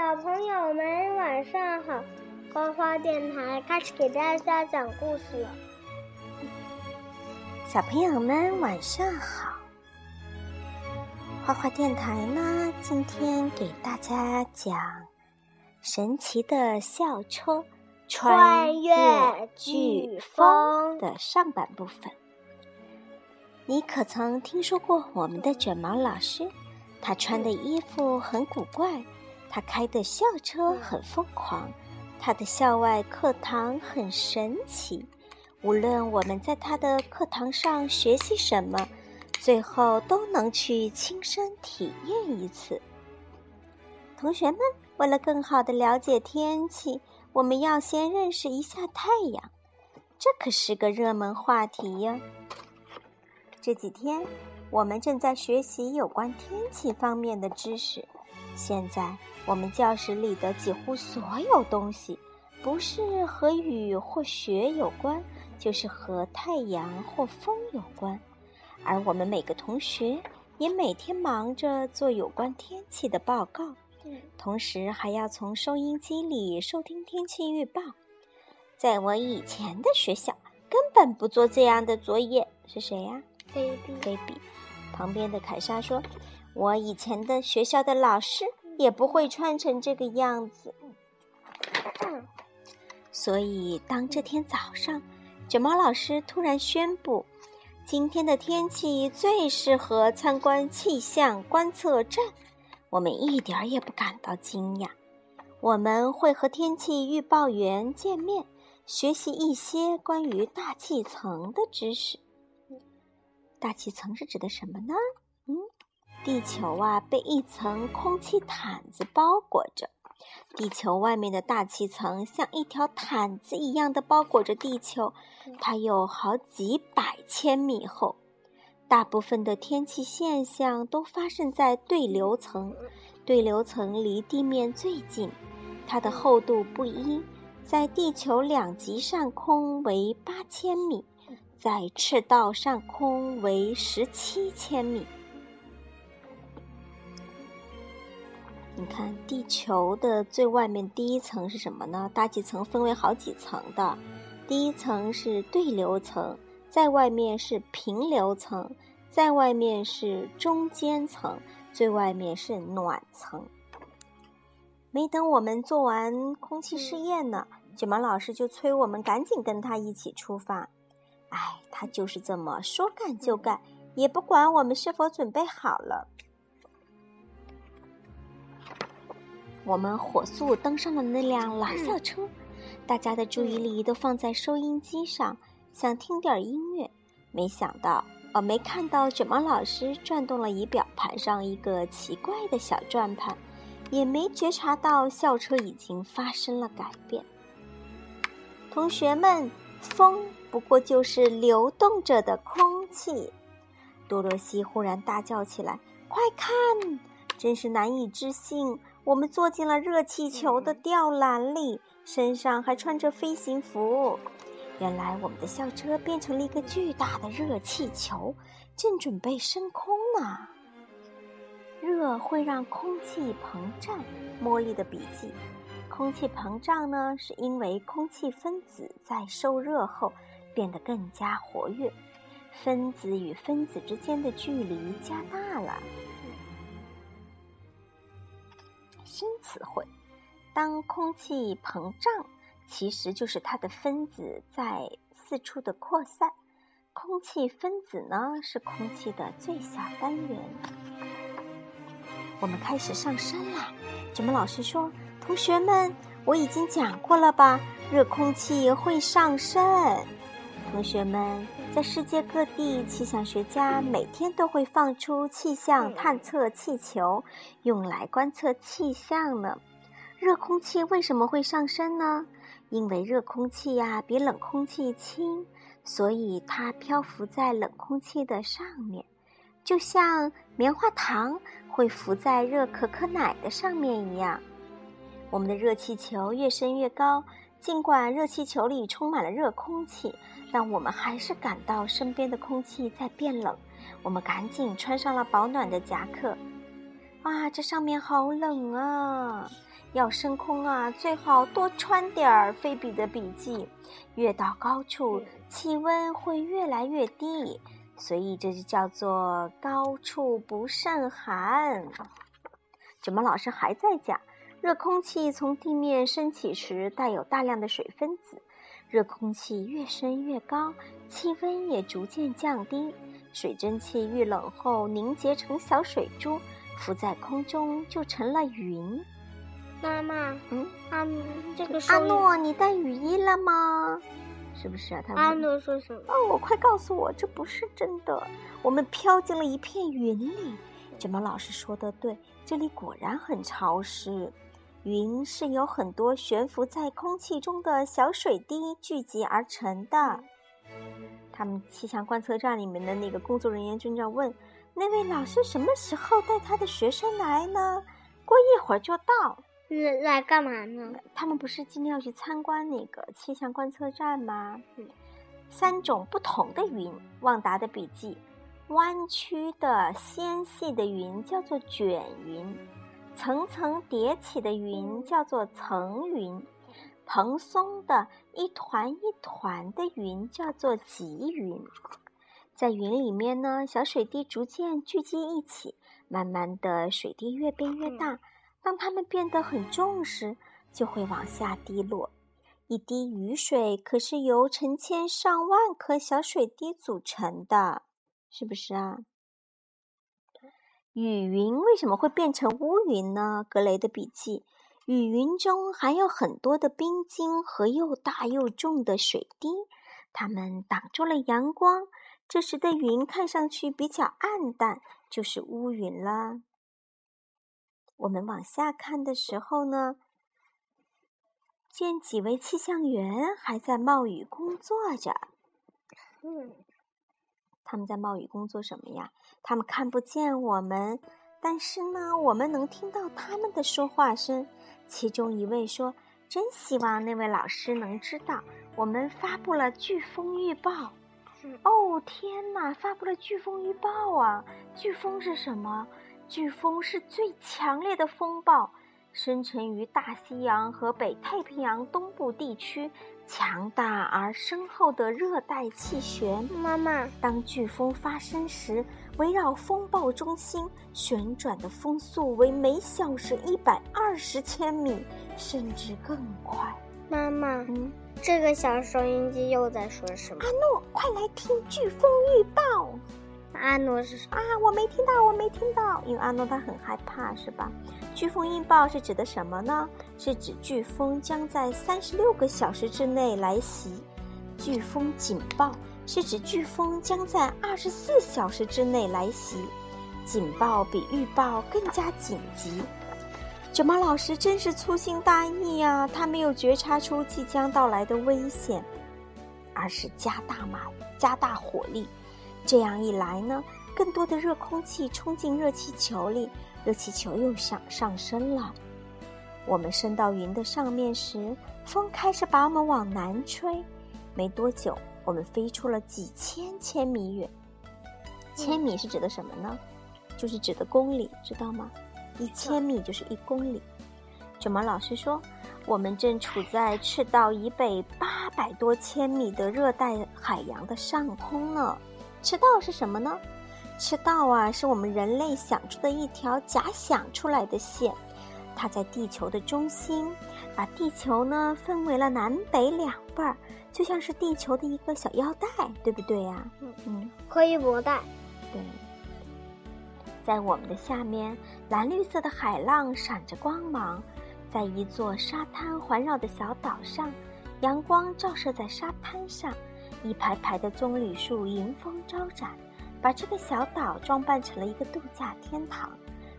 小朋友们晚上好，花花电台开始给大家讲故事了。小朋友们晚上好，花花电台呢，今天给大家讲神奇的校车穿越飓风的上半部分。你可曾听说过我们的卷毛老师？他穿的衣服很古怪。他开的校车很疯狂，他的校外课堂很神奇。无论我们在他的课堂上学习什么，最后都能去亲身体验一次。同学们，为了更好的了解天气，我们要先认识一下太阳，这可是个热门话题呀。这几天，我们正在学习有关天气方面的知识。现在。我们教室里的几乎所有东西，不是和雨或雪有关，就是和太阳或风有关。而我们每个同学也每天忙着做有关天气的报告，同时还要从收音机里收听天气预报。在我以前的学校，根本不做这样的作业。是谁呀？baby。旁边的凯莎说：“我以前的学校的老师。”也不会穿成这个样子。所以，当这天早上，卷毛老师突然宣布，今天的天气最适合参观气象观测站，我们一点儿也不感到惊讶。我们会和天气预报员见面，学习一些关于大气层的知识。大气层是指的什么呢？嗯。地球啊，被一层空气毯子包裹着。地球外面的大气层像一条毯子一样的包裹着地球，它有好几百千米厚。大部分的天气现象都发生在对流层，对流层离地面最近，它的厚度不一，在地球两极上空为八千米，在赤道上空为十七千米。你看，地球的最外面第一层是什么呢？大气层分为好几层的，第一层是对流层，在外面是平流层，在外面是中间层，最外面是暖层。没等我们做完空气试验呢，卷毛老师就催我们赶紧跟他一起出发。哎，他就是这么说干就干，也不管我们是否准备好了。我们火速登上了那辆老校车，大家的注意力都放在收音机上，想听点音乐。没想到，呃，没看到卷毛老师转动了仪表盘上一个奇怪的小转盘，也没觉察到校车已经发生了改变。同学们，风不过就是流动着的空气。多罗西忽然大叫起来：“快看，真是难以置信！”我们坐进了热气球的吊篮里，身上还穿着飞行服。原来我们的校车变成了一个巨大的热气球，正准备升空呢。热会让空气膨胀。茉莉的笔记：空气膨胀呢，是因为空气分子在受热后变得更加活跃，分子与分子之间的距离加大了。词汇，当空气膨胀，其实就是它的分子在四处的扩散。空气分子呢，是空气的最小单元。我们开始上升啦！卷毛老师说：“同学们，我已经讲过了吧？热空气会上升。”同学们，在世界各地，气象学家每天都会放出气象探测气球，用来观测气象呢。热空气为什么会上升呢？因为热空气呀比冷空气轻，所以它漂浮在冷空气的上面，就像棉花糖会浮在热可可奶的上面一样。我们的热气球越升越高。尽管热气球里充满了热空气，但我们还是感到身边的空气在变冷。我们赶紧穿上了保暖的夹克。哇，这上面好冷啊！要升空啊，最好多穿点儿菲比的笔记。越到高处，气温会越来越低，所以这就叫做高处不胜寒。怎么老师还在讲？热空气从地面升起时，带有大量的水分子。热空气越升越高，气温也逐渐降低。水蒸气遇冷后凝结成小水珠，浮在空中就成了云。妈妈，嗯，阿这个阿诺，你带雨衣了吗？是不是啊？他阿诺说什么？哦，我快告诉我，这不是真的。我们飘进了一片云里。卷毛老师说的对，这里果然很潮湿。云是由很多悬浮在空气中的小水滴聚集而成的。他们气象观测站里面的那个工作人员正在问：“那位老师什么时候带他的学生来呢？”过一会儿就到。来来干嘛呢？他们不是今天要去参观那个气象观测站吗？嗯。三种不同的云，旺达的笔记：弯曲的纤细的云叫做卷云。层层叠起的云叫做层云，蓬松的一团一团的云叫做集云。在云里面呢，小水滴逐渐聚集一起，慢慢的，水滴越变越大。当它们变得很重时，就会往下滴落。一滴雨水可是由成千上万颗小水滴组成的，是不是啊？雨云为什么会变成乌云呢？格雷的笔记：雨云中含有很多的冰晶和又大又重的水滴，它们挡住了阳光，这时的云看上去比较暗淡，就是乌云了。我们往下看的时候呢，见几位气象员还在冒雨工作着。嗯。他们在冒雨工作什么呀？他们看不见我们，但是呢，我们能听到他们的说话声。其中一位说：“真希望那位老师能知道，我们发布了飓风预报。”哦，天哪！发布了飓风预报啊！飓风是什么？飓风是最强烈的风暴。生成于大西洋和北太平洋东部地区，强大而深厚的热带气旋。妈妈，当飓风发生时，围绕风暴中心旋转的风速为每小时一百二十千米，甚至更快。妈妈，嗯，这个小收音机又在说什么？阿诺，快来听飓风预报。阿诺是啊，我没听到，我没听到，因为阿诺他很害怕，是吧？飓风预报是指的什么呢？是指飓风将在三十六个小时之内来袭。飓风警报是指飓风将在二十四小时之内来袭。警报比预报更加紧急。卷毛老师真是粗心大意呀，他没有觉察出即将到来的危险，而是加大马加大火力。这样一来呢，更多的热空气冲进热气球里，热气球又上上升了。我们升到云的上面时，风开始把我们往南吹。没多久，我们飞出了几千千米远。千米是指的什么呢？就是指的公里，知道吗？一千米就是一公里。卷毛老师说，我们正处在赤道以北八百多千米的热带海洋的上空呢。赤道是什么呢？赤道啊，是我们人类想出的一条假想出来的线，它在地球的中心，把地球呢分为了南北两半儿，就像是地球的一个小腰带，对不对呀？嗯嗯，可以不带。对，在我们的下面，蓝绿色的海浪闪着光芒，在一座沙滩环绕的小岛上，阳光照射在沙滩上。一排排的棕榈树迎风招展，把这个小岛装扮成了一个度假天堂。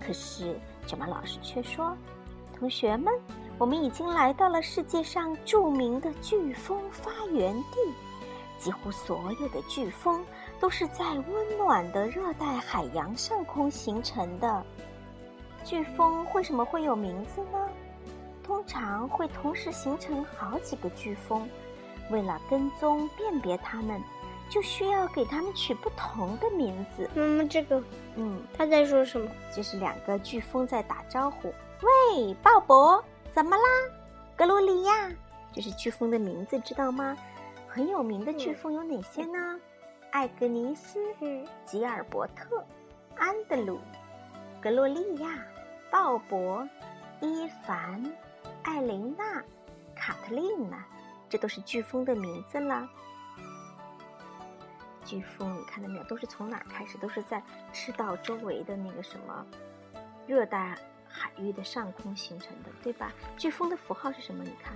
可是，卷毛老师却说：“同学们，我们已经来到了世界上著名的飓风发源地。几乎所有的飓风都是在温暖的热带海洋上空形成的。飓风为什么会有名字呢？通常会同时形成好几个飓风。”为了跟踪辨别它们，就需要给它们取不同的名字。嗯，这个，嗯，他在说什么？就是两个飓风在打招呼。喂，鲍勃，怎么啦？格罗利亚，这是飓风的名字，知道吗？很有名的飓风有哪些呢？艾格尼斯、吉尔伯特、安德鲁、格洛利亚、鲍勃、伊凡、艾琳娜、卡特琳娜，这都是飓风的名字了。飓风，你看到没有？都是从哪儿开始？都是在赤道周围的那个什么热带海域的上空形成的，对吧？飓风的符号是什么？你看，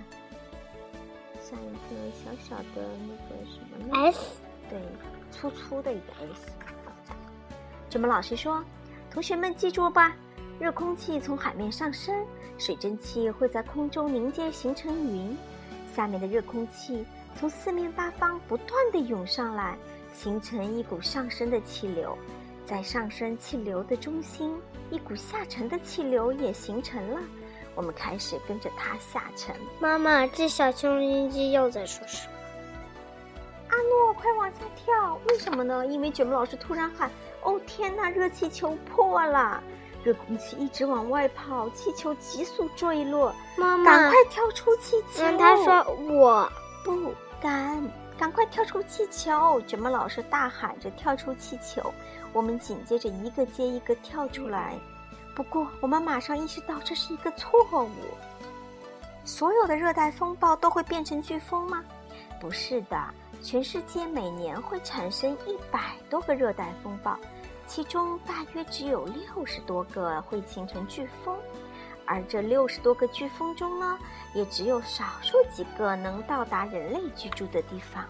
像一个小小的那个什么呢？S。对。粗粗的一个 S。卷毛老师说：“同学们记住吧，热空气从海面上升，水蒸气会在空中凝结形成云，下面的热空气从四面八方不断的涌上来，形成一股上升的气流，在上升气流的中心，一股下沉的气流也形成了。我们开始跟着它下沉。”妈妈，这小收音机又在说什么？阿诺，快往下跳！为什么呢？因为卷毛老师突然喊：“哦天哪，热气球破了！热空气一直往外跑，气球急速坠落。”妈妈，赶快跳出气球！他说：“我不敢，赶快跳出气球！”卷毛老师大喊着跳出气球。我们紧接着一个接一个跳出来。不过，我们马上意识到这是一个错误。所有的热带风暴都会变成飓风吗？不是的。全世界每年会产生一百多个热带风暴，其中大约只有六十多个会形成飓风，而这六十多个飓风中呢，也只有少数几个能到达人类居住的地方。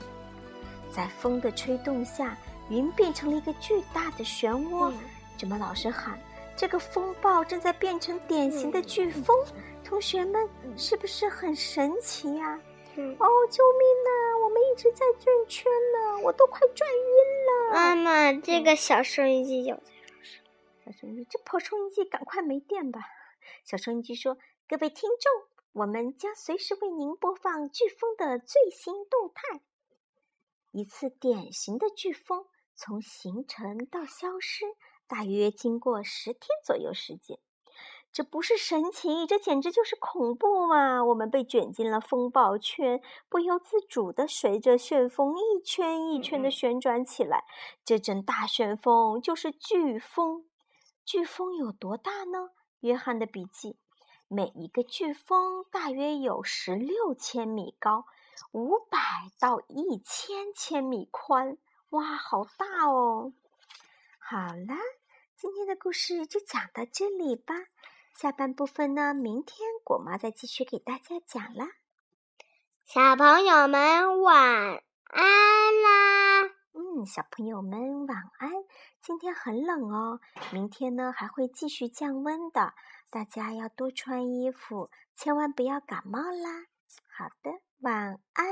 在风的吹动下，云变成了一个巨大的漩涡。怎么老师喊：“这个风暴正在变成典型的飓风。”同学们，是不是很神奇呀？哦，救命呐！我们一直在转圈呢，我都快转晕了。妈妈，这个小收音机有在说什么？小收音机，这破收音机赶快没电吧？小收音机说：“各位听众，我们将随时为您播放飓风的最新动态。一次典型的飓风从形成到消失，大约经过十天左右时间。”这不是神奇，这简直就是恐怖嘛！我们被卷进了风暴圈，不由自主地随着旋风一圈一圈地旋转起来。这阵大旋风就是飓风。飓风有多大呢？约翰的笔记：每一个飓风大约有十六千米高，五百到一千千米宽。哇，好大哦！好了，今天的故事就讲到这里吧。下半部分呢，明天果妈再继续给大家讲啦。小朋友们晚安啦！小朋友们晚安。今天很冷哦，明天呢还会继续降温的，大家要多穿衣服，千万不要感冒啦。好的，晚安。